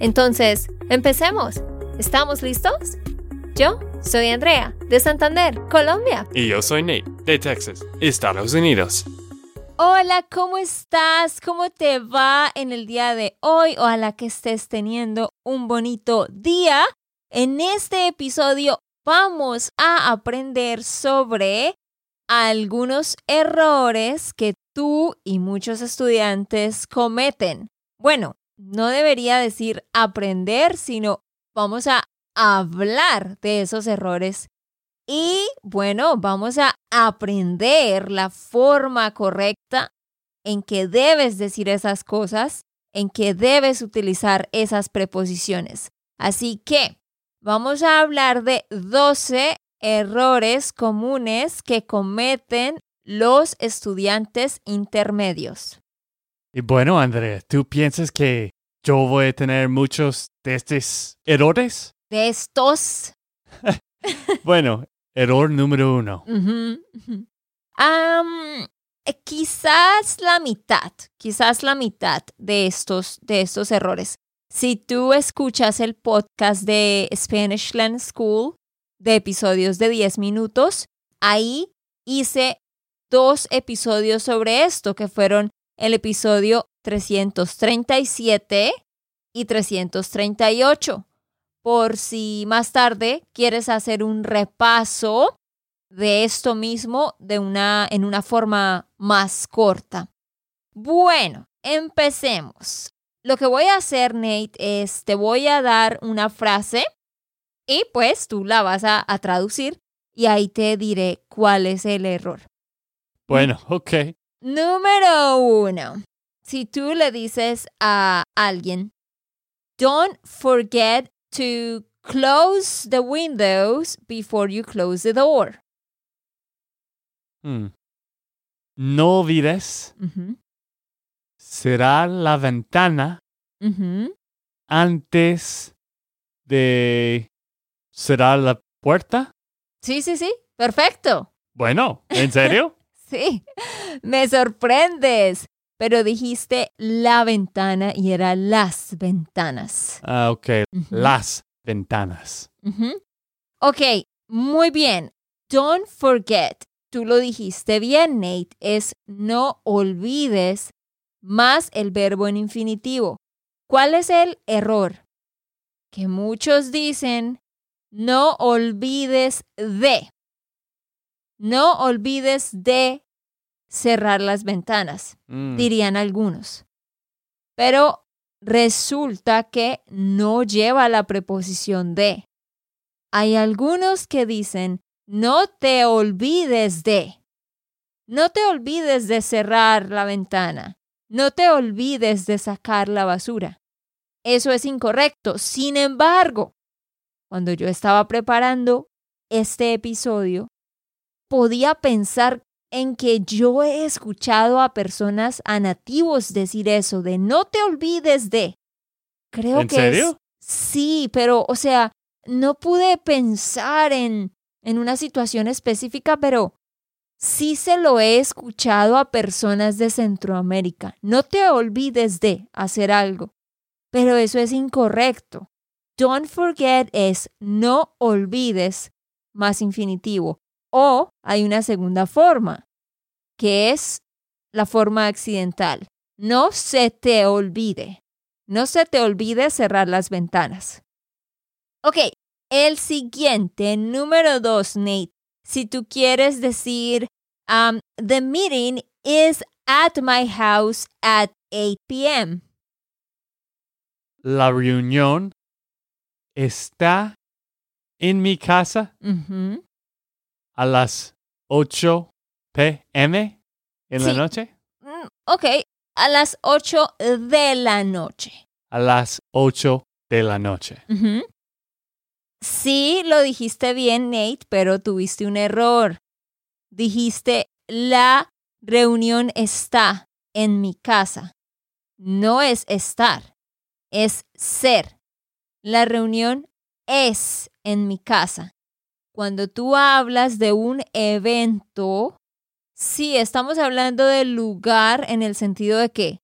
Entonces, empecemos. ¿Estamos listos? Yo soy Andrea, de Santander, Colombia. Y yo soy Nate, de Texas, Estados Unidos. Hola, ¿cómo estás? ¿Cómo te va en el día de hoy? Ojalá que estés teniendo un bonito día. En este episodio vamos a aprender sobre algunos errores que tú y muchos estudiantes cometen. Bueno, no debería decir aprender, sino vamos a hablar de esos errores y bueno, vamos a aprender la forma correcta en que debes decir esas cosas, en que debes utilizar esas preposiciones. Así que vamos a hablar de 12 errores comunes que cometen los estudiantes intermedios. Y bueno, Andrea, ¿tú piensas que yo voy a tener muchos de estos errores? De estos. bueno, error número uno. quizás la mitad, quizás la mitad de estos, de estos errores. Si tú escuchas el podcast de Spanish Land School de episodios de 10 minutos, ahí hice dos episodios sobre esto, que fueron el episodio 337 y 338. Por si más tarde quieres hacer un repaso de esto mismo de una, en una forma más corta. Bueno, empecemos. Lo que voy a hacer, Nate, es te voy a dar una frase y pues tú la vas a, traducir y ahí te diré cuál es el error. Bueno, ok. Número uno. Si tú le dices a alguien, don't forget to close the windows before you close the door. Hmm. No olvides será la ventana antes de cerrar la puerta. Sí, sí, sí, perfecto. Bueno, ¿en serio? sí, me sorprendes. Pero dijiste la ventana y era las ventanas. Ah, ok, las ventanas. Ok, muy bien. Don't forget. Tú lo dijiste bien, Nate. Es no olvides más el verbo en infinitivo. ¿Cuál es el error? Que muchos dicen, no olvides de. No olvides de cerrar las ventanas, mm. dirían algunos. Pero resulta que no lleva la preposición de. Hay algunos que dicen, no te olvides de. No te olvides de cerrar la ventana. No te olvides de sacar la basura. Eso es incorrecto. Sin embargo, cuando yo estaba preparando este episodio, podía pensar en que yo he escuchado a personas, a nativos decir eso, de no te olvides de. Creo ¿En que serio? sí, pero, o sea, no pude pensar en, en una situación específica, pero sí se lo he escuchado a personas de Centroamérica. No te olvides de hacer algo. Pero eso es incorrecto. Don't forget es no olvides más infinitivo. O hay una segunda forma, que es la forma accidental. No se te olvide. No se te olvide cerrar las ventanas. Ok, el siguiente, número dos, Nate. Si tú quieres decir, um, the meeting is at my house at 8 p.m. La reunión está en mi casa a las 8 p.m. en la noche. Mm, ok, a las 8 de la noche. a las 8 de la noche. Sí, lo dijiste bien, Nate, pero tuviste un error. Dijiste, la reunión está en mi casa. No es estar, es ser. La reunión es en mi casa. Cuando tú hablas de un evento, sí, estamos hablando del lugar en el sentido de que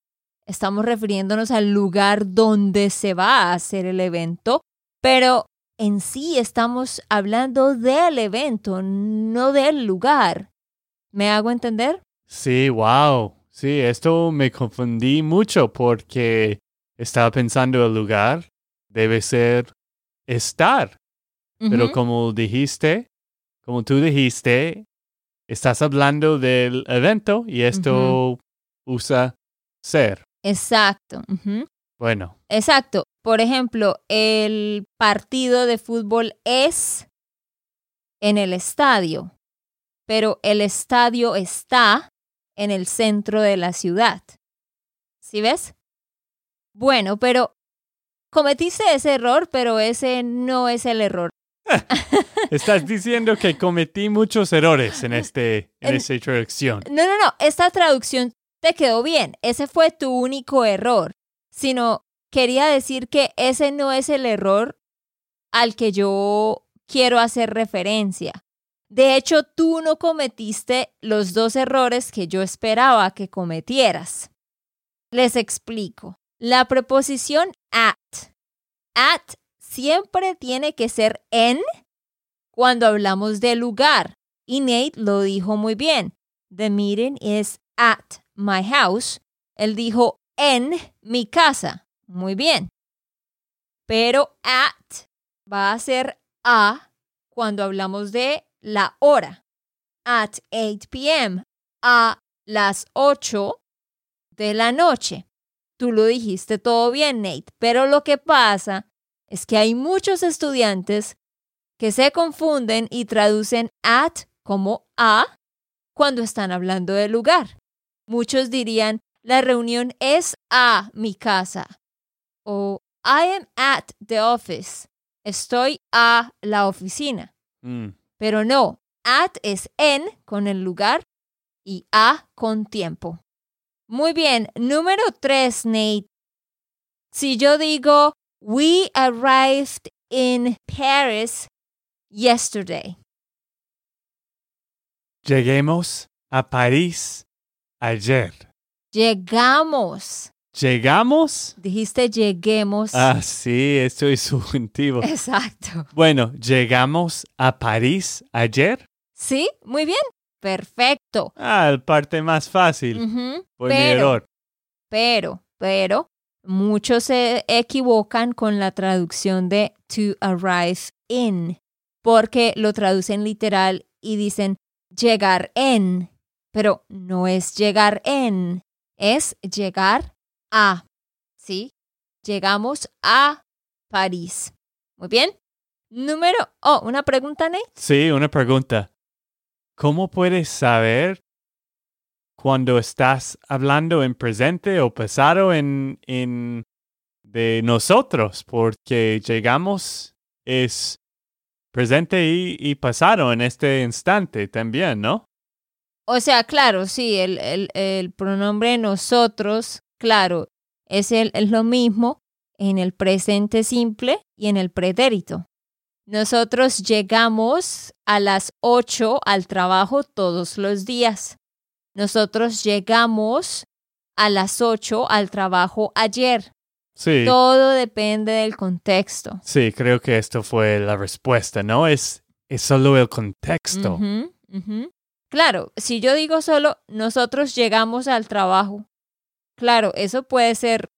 estamos refiriéndonos al lugar donde se va a hacer el evento, pero en sí estamos hablando del evento, no del lugar. ¿Me hago entender? Sí, wow. Sí, esto me confundí mucho porque estaba pensando el lugar debe ser estar. Pero como dijiste, como tú dijiste, estás hablando del evento y esto usa ser. Exacto. Bueno, Exacto. Por ejemplo, el partido de fútbol es en el estadio, pero el estadio está en el centro de la ciudad. ¿Sí ves? Bueno, pero cometiste ese error, pero ese no es el error. estás diciendo que cometí muchos errores en este en En- esta introducción. No, no, no, esta traducción te quedó bien. Ese fue tu único error. Sino quería decir que ese no es el error al que yo quiero hacer referencia. De hecho, tú no cometiste los dos errores que yo esperaba que cometieras. Les explico. La preposición at. At siempre tiene que ser en cuando hablamos de lugar. Y Nate lo dijo muy bien. The meeting is at my house. Él dijo en mi casa. Muy bien. Pero at va a ser a cuando hablamos de la hora. At 8 p.m. A las 8 de la noche. Tú lo dijiste todo bien, Nate. Pero lo que pasa es que hay muchos estudiantes que se confunden y traducen at como a cuando están hablando del lugar. Muchos dirían, la reunión es a mi casa. O I am at the office. Estoy a la oficina. Mm, Pero no, at es en con el lugar y a con tiempo. Muy bien, número tres, Nate. Si yo digo, we arrived in Paris yesterday. Lleguemos a París ayer. Llegamos. ¿Llegamos? Dijiste lleguemos. Ah, sí, estoy subjuntivo. Exacto. Bueno, ¿llegamos a París ayer? ¿Sí? Muy bien. Perfecto. Ah, el parte más fácil. Fue mi Pero, error. pero, pero, muchos se equivocan con la traducción de to arrive in, porque lo traducen literal y dicen llegar en, pero no es llegar en, es llegar a, ¿sí? Llegamos a París. Muy bien. Número, oh, una pregunta, Nate. Sí, una pregunta. ¿Cómo puedes saber cuando estás hablando en presente o pasado en, en de nosotros? Porque llegamos es presente y, y pasado en este instante también, ¿no? O sea, claro, sí, el, el, el pronombre nosotros, claro, es, el, es lo mismo en el presente simple y en el pretérito. Nosotros llegamos a las 8 al trabajo todos los días. Nosotros llegamos a las 8 al trabajo ayer. Sí. Todo depende del contexto. Sí, creo que esto fue la respuesta, ¿no? Es, es solo el contexto. Claro, si yo digo solo nosotros llegamos al trabajo, claro, eso puede ser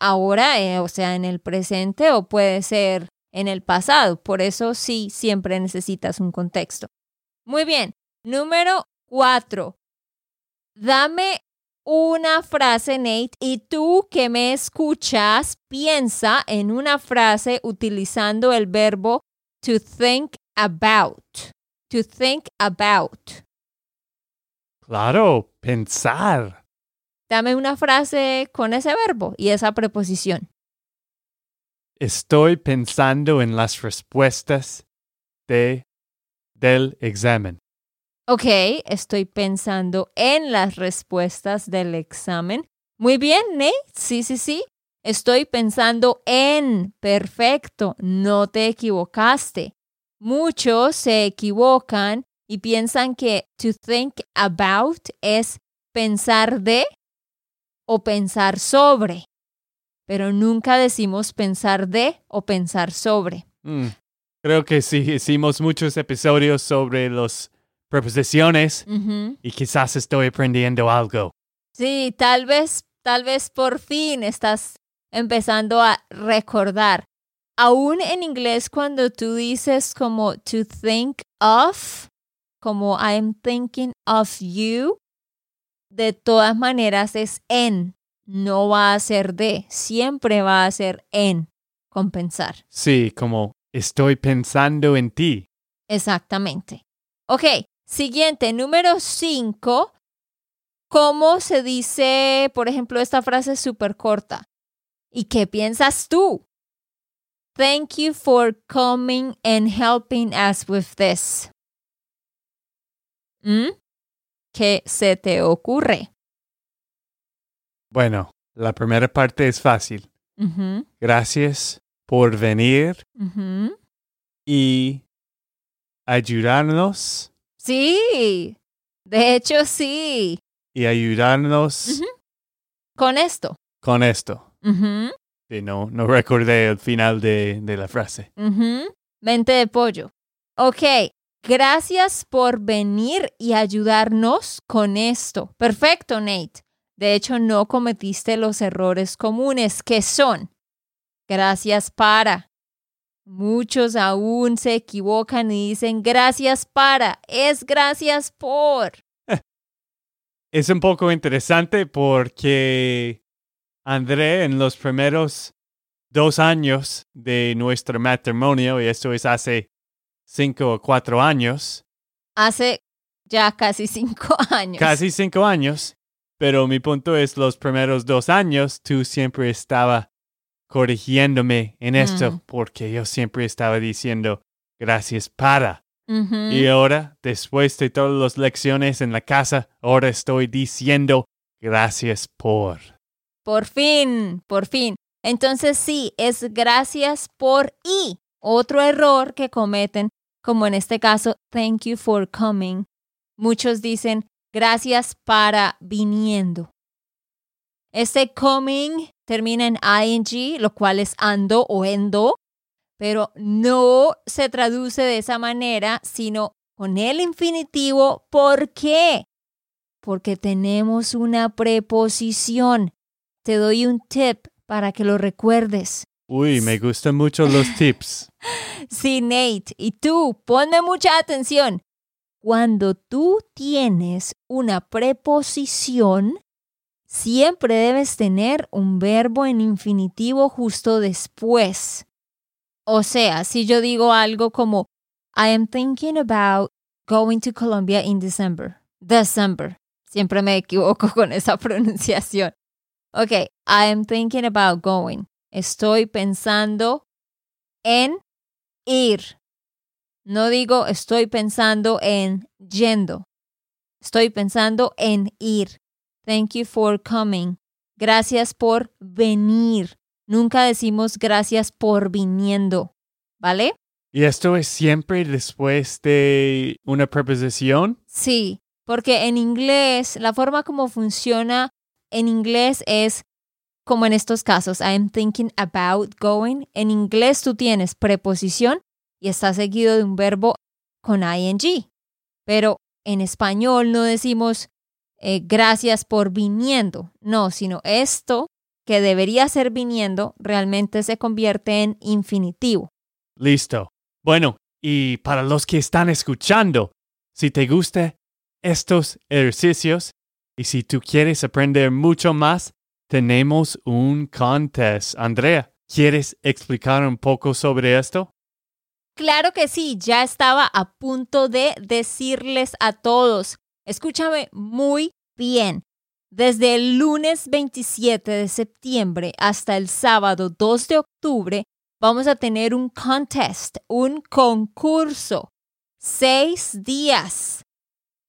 ahora, eh, o sea, en el presente o puede ser en el pasado. Por eso sí, siempre necesitas un contexto. Muy bien. Número cuatro. Dame una frase, Nate, y tú que me escuchas, piensa en una frase utilizando el verbo to think about. To think about. Claro, pensar. dame una frase con ese verbo y esa preposición. Estoy pensando en las respuestas de, del examen. Ok, estoy pensando en las respuestas del examen. Muy bien, Nate. Sí, sí, sí. Estoy pensando en. Perfecto. No te equivocaste. Muchos se equivocan y piensan que to think about es pensar de o pensar sobre. Pero nunca decimos pensar de o pensar sobre. Mm, Creo que sí, hicimos muchos episodios sobre las preposiciones y quizás estoy aprendiendo algo. Sí, tal vez, tal vez por fin estás empezando a recordar. Aún en inglés cuando tú dices como to think of, como I'm thinking of you, de todas maneras es en, no va a ser de, siempre va a ser en, compensar. Sí, como estoy pensando en ti. Exactamente. Ok, siguiente, número cinco. ¿Cómo se dice, por ejemplo, esta frase súper corta? ¿Y qué piensas tú? Thank you for coming and helping us with this. ¿Mm? ¿Qué se te ocurre? Bueno, la primera parte es fácil. Gracias por venir y ayudarnos Sí, de hecho sí. y ayudarnos. Con esto. con esto. Sí, no, no recordé el final de, de la frase. Mente de pollo. Ok, gracias por venir y ayudarnos con esto. Perfecto, Nate. De hecho, no cometiste los errores comunes que son. Gracias para. Muchos aún se equivocan y dicen gracias para. Es gracias por. Es un poco interesante porque André en los primeros dos años de nuestro matrimonio, y esto es hace cinco o cuatro años, Hace ya casi cinco años. casi cinco años, pero mi punto es los primeros dos años tú siempre estaba corrigiéndome en esto Mm. porque yo siempre estaba diciendo gracias para. Y ahora, después de todas las lecciones en la casa, ahora estoy diciendo gracias por. Por fin, por fin. Entonces sí, es gracias por y. Otro error que cometen, como en este caso, thank you for coming. Muchos dicen gracias para viniendo. Este coming termina en ing, lo cual es ando o endo, pero no se traduce de esa manera, sino con el infinitivo. ¿Por qué? Porque tenemos una preposición te doy un tip para que lo recuerdes. Uy, me gustan mucho los tips. Sí, Nate, y tú, ponme mucha atención. Cuando tú tienes una preposición, siempre debes tener un verbo en infinitivo justo después. O sea, si yo digo algo como, I am thinking about going to Colombia in December. December. Siempre me equivoco con esa pronunciación. Ok, I am thinking about going. Estoy pensando en ir. No digo estoy pensando en yendo. Estoy pensando en ir. Thank you for coming. Gracias por venir. Nunca decimos gracias por viniendo. ¿Vale? ¿Y esto es siempre después de una preposición? Sí, porque en inglés, la forma como funciona en inglés es como en estos casos, I'm thinking about going. En inglés tú tienes preposición y está seguido de un verbo con ing. Pero en español no decimos eh, gracias por viniendo. No, sino esto que debería ser viniendo realmente se convierte en infinitivo. Listo. Bueno, y para los que están escuchando, si te gustan estos ejercicios y si tú quieres aprender mucho más, tenemos un contest. Andrea, ¿quieres explicar un poco sobre esto? Claro que sí, ya estaba a punto de decirles a todos, escúchame muy bien. Desde el lunes 27 de septiembre hasta el sábado 2 de octubre vamos a tener un contest, un concurso. Seis días.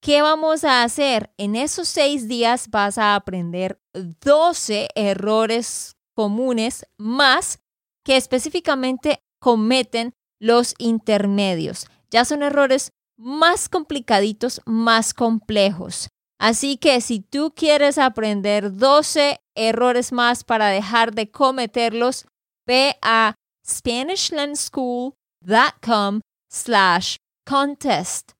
¿Qué vamos a hacer? En esos seis días vas a aprender 12 errores comunes más que específicamente cometen los intermedios. Ya son errores más complicaditos, más complejos. Así que si tú quieres aprender 12 errores más para dejar de cometerlos, ve a SpanishLandSchool.com slash contest.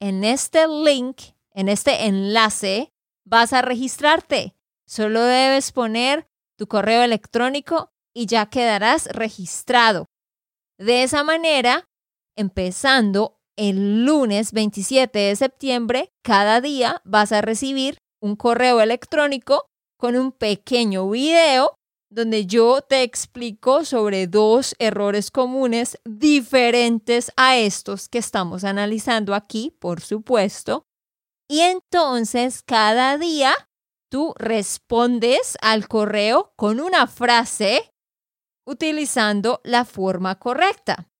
En este link, en este enlace, vas a registrarte. Solo debes poner tu correo electrónico y ya quedarás registrado. De esa manera, empezando el lunes 27 de septiembre, cada día vas a recibir un correo electrónico con un pequeño video donde yo te explico sobre dos errores comunes diferentes a estos que estamos analizando aquí, por supuesto. Y entonces cada día tú respondes al correo con una frase utilizando la forma correcta.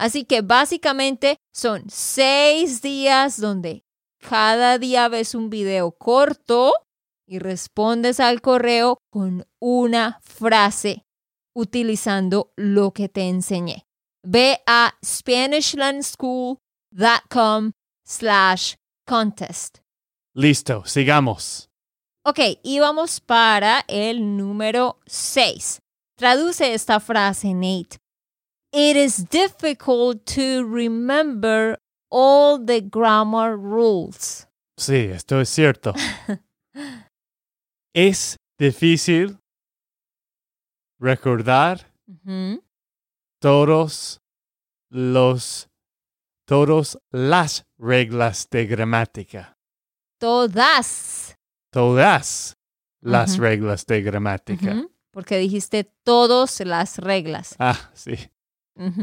Así que básicamente son seis días donde cada día ves un video corto y respondes al correo con una frase utilizando lo que te enseñé. Ve a SpanishLandSchool.com slash contest. Listo, sigamos. Ok, y vamos para el número 6. Traduce esta frase, Nate. It is difficult to remember all the grammar rules. Sí, esto es cierto. es difícil recordar Ujú. todos los todas las reglas de gramática. Todas. Todas las Ujú. reglas de gramática. Ujú, Porque dijiste todas las reglas. Ah, sí.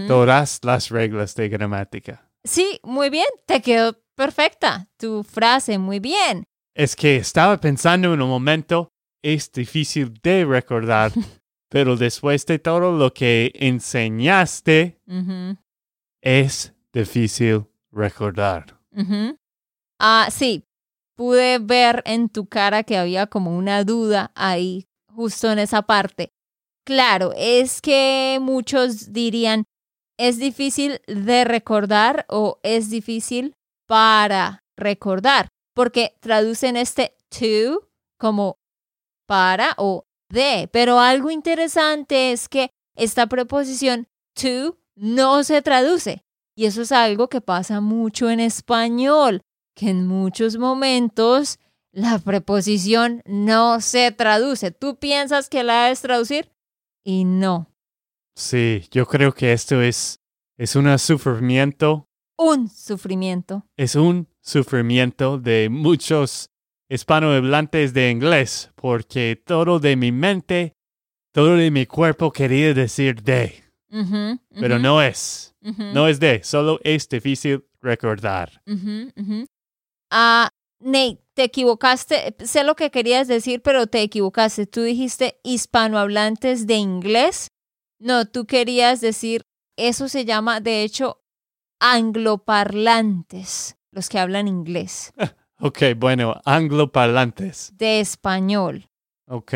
Todas las reglas de gramática. Sí, muy bien. Te quedó perfecta tu frase. Muy bien. Es que estaba pensando en un momento, es difícil de recordar, pero después de todo lo que enseñaste, es difícil recordar. Ah, sí. Pude ver en tu cara que había como una duda ahí, justo en esa parte. Claro, es que muchos dirían, es difícil de recordar o es difícil para recordar, porque traducen este to como para o de. Pero algo interesante es que esta preposición to no se traduce. Y eso es algo que pasa mucho en español, que en muchos momentos la preposición no se traduce. Tú piensas que la debes traducir y no. Sí, yo creo que esto es, es un sufrimiento, Un sufrimiento. es un sufrimiento de muchos hispanohablantes de inglés, porque todo de mi mente, todo de mi cuerpo quería decir de, pero no es, no es de, solo es difícil recordar. Ah, Nate, te equivocaste. Sé lo que querías decir, pero te equivocaste. Tú dijiste hispanohablantes de inglés. No, tú querías decir, eso se llama, de hecho, angloparlantes, los que hablan inglés, Ok, bueno, angloparlantes. de español. Ok,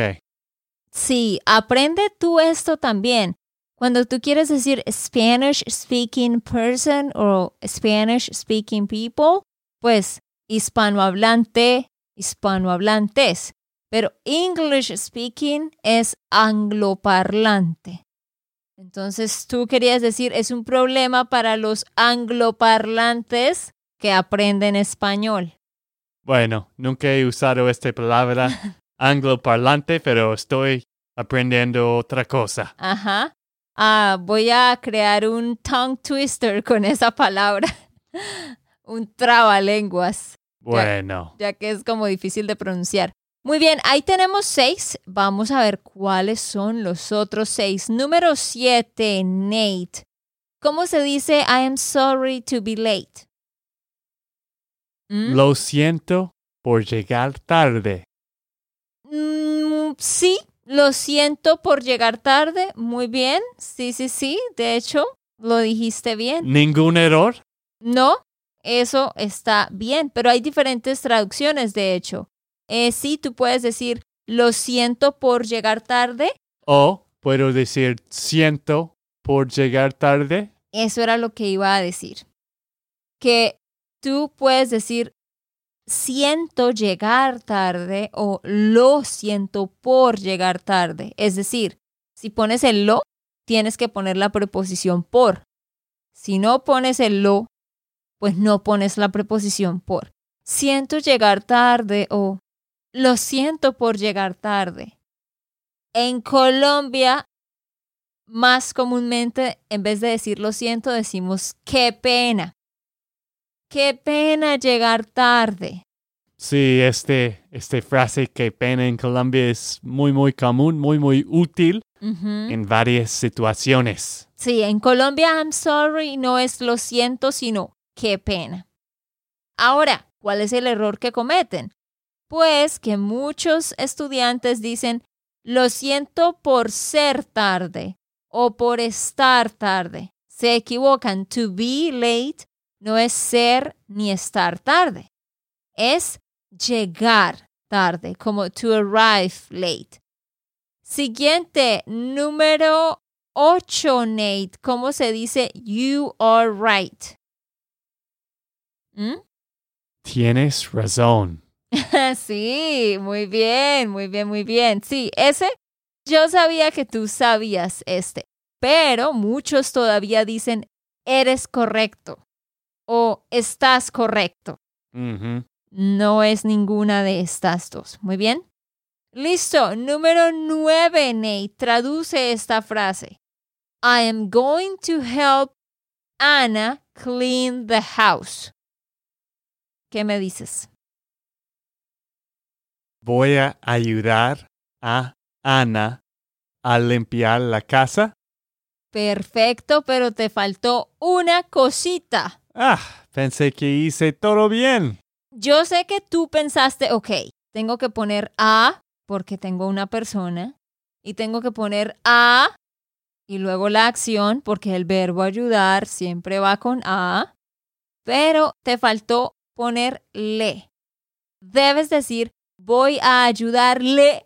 Sí, aprende tú esto también. Cuando tú quieres decir Spanish speaking person o Spanish speaking people, pues hispanohablante, hispanohablantes. Pero English speaking es angloparlante. Entonces tú querías decir, es un problema para los angloparlantes que aprenden español. bueno, nunca he usado esta palabra angloparlante, pero estoy aprendiendo otra cosa. Ajá. Ah, voy a crear un tongue twister con esa palabra. un trabalenguas, Bueno, ya que es como difícil de pronunciar. Muy bien, ahí tenemos seis. Vamos a ver cuáles son los otros seis. Número siete, Nate. ¿Cómo se dice I am sorry to be late? ¿Mm? lo siento por llegar tarde. Mm, sí, lo siento por llegar tarde. Muy bien. Sí, sí, sí. De hecho, lo dijiste bien. ¿Ningún error? No, eso está bien, pero hay diferentes traducciones, de hecho. Eh, sí, tú puedes decir, lo siento por llegar tarde. O puedo decir, siento por llegar tarde. Eso era lo que iba a decir. Que tú puedes decir, siento llegar tarde o lo siento por llegar tarde. Es decir, si pones el lo, tienes que poner la preposición por. Si no pones el lo, pues no pones la preposición por. Siento llegar tarde o lo siento por llegar tarde. En Colombia, más comúnmente, en vez de decir lo siento, decimos qué pena. Qué pena llegar tarde. Sí, este, este frase qué pena en Colombia es muy, muy común, muy, muy útil en varias situaciones. Sí, en Colombia I'm sorry no es lo siento, sino qué pena. Ahora, ¿cuál es el error que cometen? Pues que muchos estudiantes dicen, lo siento por ser tarde o por estar tarde. Se equivocan. To be late no es ser ni estar tarde. Es llegar tarde, como to arrive late. Siguiente, número 8, Nate. ¿Cómo se dice you are right? ¿Mm? Tienes razón. sí, muy bien, muy bien, muy bien. Sí, ese yo sabía que tú sabías este, pero muchos todavía dicen eres correcto o estás correcto. No es ninguna de estas dos. Muy bien. Listo. Número nueve, Nate. Traduce esta frase. I am going to help Anna clean the house. ¿Qué me dices? Voy a ayudar a Ana a limpiar la casa. Perfecto, pero te faltó una cosita. Ah, pensé que hice todo bien. Yo sé que tú pensaste, ok, tengo que poner a porque tengo una persona y tengo que poner a y luego la acción porque el verbo ayudar siempre va con a, pero te faltó ponerle. Debes decir, voy a ayudarle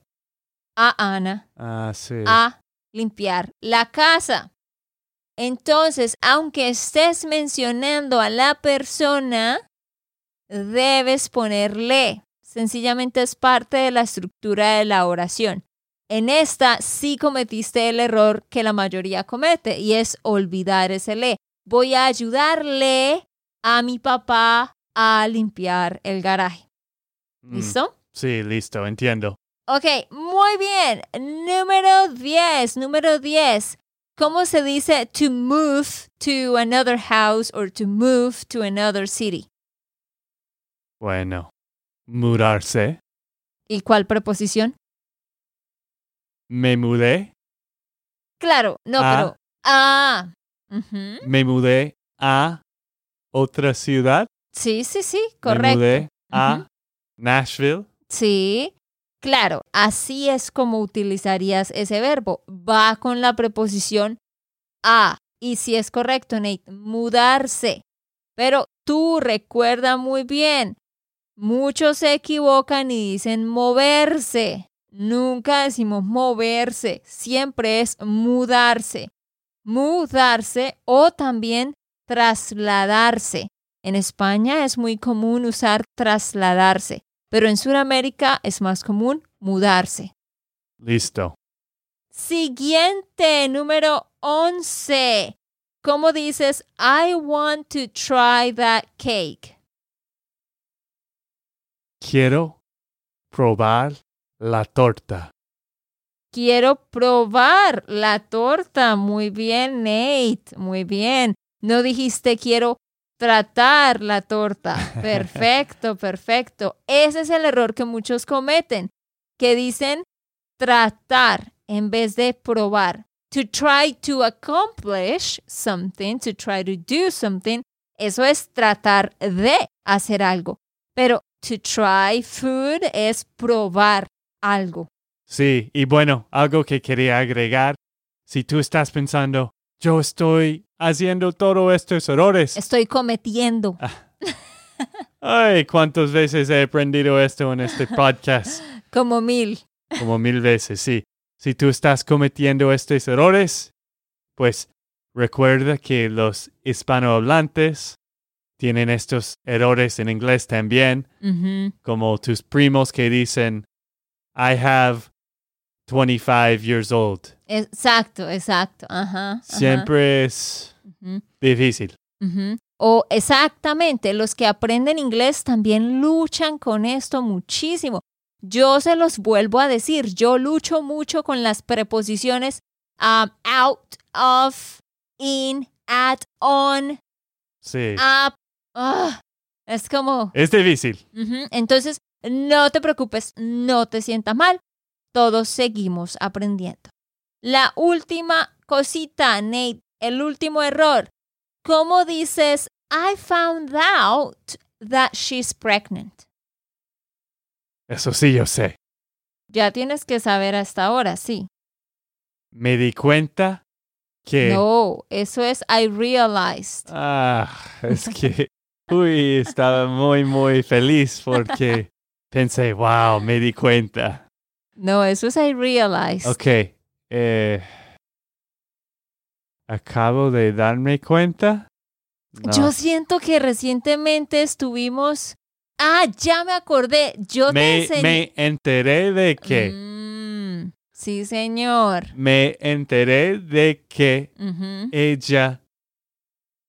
a Ana ah, a limpiar la casa. Entonces, aunque estés mencionando a la persona, debes ponerle. Sencillamente es parte de la estructura de la oración. En esta sí cometiste el error que la mayoría comete y es olvidar ese le. Voy a ayudarle a mi papá a limpiar el garaje. Mm, ¿Listo? sí, listo, entiendo. Ok, muy bien. Número 10, número 10. ¿Cómo se dice to move to another house or to move to another city? Bueno, mudarse. ¿Y cuál preposición? Me mudé. Claro, no, pero... Ah. Me mudé a otra ciudad. Sí, sí, sí, correcto. Me mudé a Nashville. Sí, claro, así es como utilizarías ese verbo. Va con la preposición a. Y si es correcto, Nate, mudarse. Pero tú recuerda muy bien, muchos se equivocan y dicen moverse. Nunca decimos moverse, siempre es mudarse. Mudarse o también trasladarse. En España es muy común usar trasladarse, pero en Sudamérica es más común mudarse. Listo. Siguiente, número 11. ¿Cómo dices, I want to try that cake? Quiero probar la torta. Quiero probar la torta. Muy bien, Nate. Muy bien. No dijiste quiero tratar la torta. Perfecto, perfecto. Ese es el error que muchos cometen, que dicen tratar en vez de probar. To try to accomplish something, to try to do something, eso es tratar de hacer algo. Pero to try food es probar algo. Sí, y bueno, algo que quería agregar, si tú estás pensando, yo estoy haciendo todos estos errores. Estoy cometiendo. Ay, cuántas veces he aprendido esto en este podcast. Como mil. Como mil veces, sí. Si tú estás cometiendo estos errores, pues recuerda que los hispanohablantes tienen estos errores en inglés también, como tus primos que dicen, I have 25 years old. Exacto, exacto. Ajá. ajá. Siempre es difícil. O exactamente, los que aprenden inglés también luchan con esto muchísimo. Yo se los vuelvo a decir, yo lucho mucho con las preposiciones um, out of, in, at, on, Sí. up. Ah, es como, Es difícil. Entonces, no te preocupes, no te sientas mal. Todos seguimos aprendiendo. La última cosita, Nate, el último error. ¿Cómo dices, I found out that she's pregnant? Eso sí, yo sé. Ya tienes que saber hasta ahora, sí. Me di cuenta que... No, eso es I realized. Ah, es que... Uy, estaba muy, muy feliz porque pensé, wow, me di cuenta. No, eso es I realized. Ok. Eh, Acabo de darme cuenta. No. Yo siento que recientemente estuvimos... Ah, ya me acordé. Yo me, me enteré de que... Mm, sí, señor. Me enteré de que ella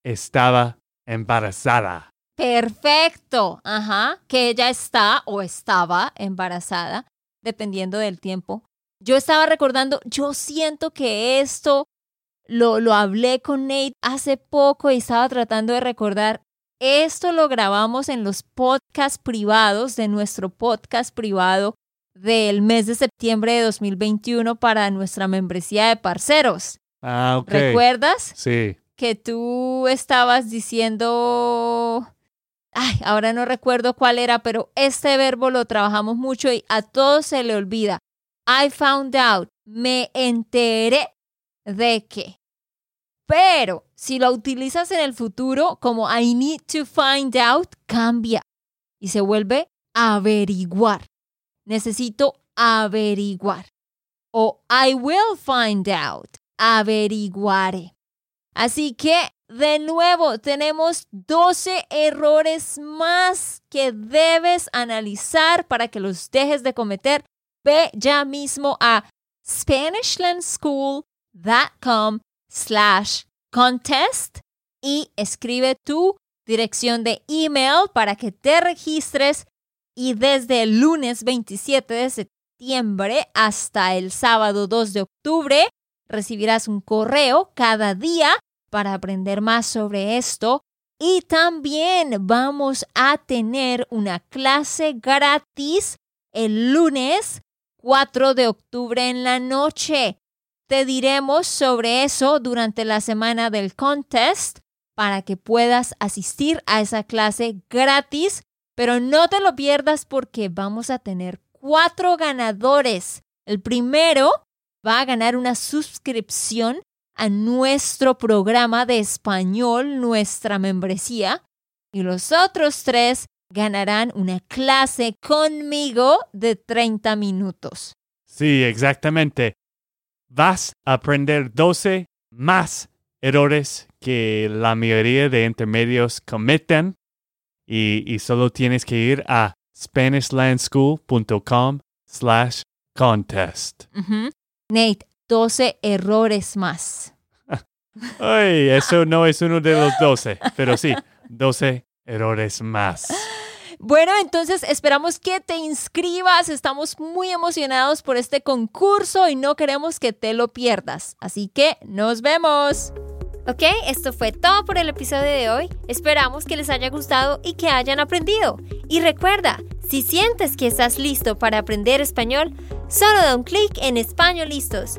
estaba embarazada. Perfecto. Ajá. Que ella está o estaba embarazada, dependiendo del tiempo. Yo estaba recordando, yo siento que esto lo, lo hablé con Nate hace poco y estaba tratando de recordar. Esto lo grabamos en los podcasts privados de nuestro podcast privado del mes de septiembre de 2021 para nuestra membresía de parceros. Ah, ok. ¿Recuerdas? Sí. que tú estabas diciendo, ay, ahora no recuerdo cuál era, pero este verbo lo trabajamos mucho y a todos se le olvida. I found out, me enteré de que. Pero si lo utilizas en el futuro como I need to find out, cambia y se vuelve averiguar. Necesito averiguar. O I will find out, averiguaré. Así que, de nuevo, tenemos 12 errores más que debes analizar para que los dejes de cometer. Ve ya mismo a SpanishLandSchool.com slash contest y escribe tu dirección de email para que te registres y desde el lunes 27 de septiembre hasta el sábado 2 de octubre recibirás un correo cada día para aprender más sobre esto. Y también vamos a tener una clase gratis el lunes 4 de octubre en la noche. Te diremos sobre eso durante la semana del contest para que puedas asistir a esa clase gratis, pero no te lo pierdas porque vamos a tener cuatro ganadores. El primero va a ganar una suscripción a nuestro programa de español, nuestra membresía, y los otros tres ganarán una clase conmigo de 30 minutos. Sí, exactamente. Vas a aprender 12 más errores que la mayoría de intermedios cometen y, y solo tienes que ir a SpanishLandSchool.com slash contest. Nate, 12 errores más. Ay, eso no es uno de los 12, pero sí, 12 errores más. Bueno, entonces esperamos que te inscribas. Estamos muy emocionados por este concurso y no queremos que te lo pierdas. Así que nos vemos. Ok, esto fue todo por el episodio de hoy. Esperamos que les haya gustado y que hayan aprendido. Y recuerda, si sientes que estás listo para aprender español, solo da un clic en Español Listos.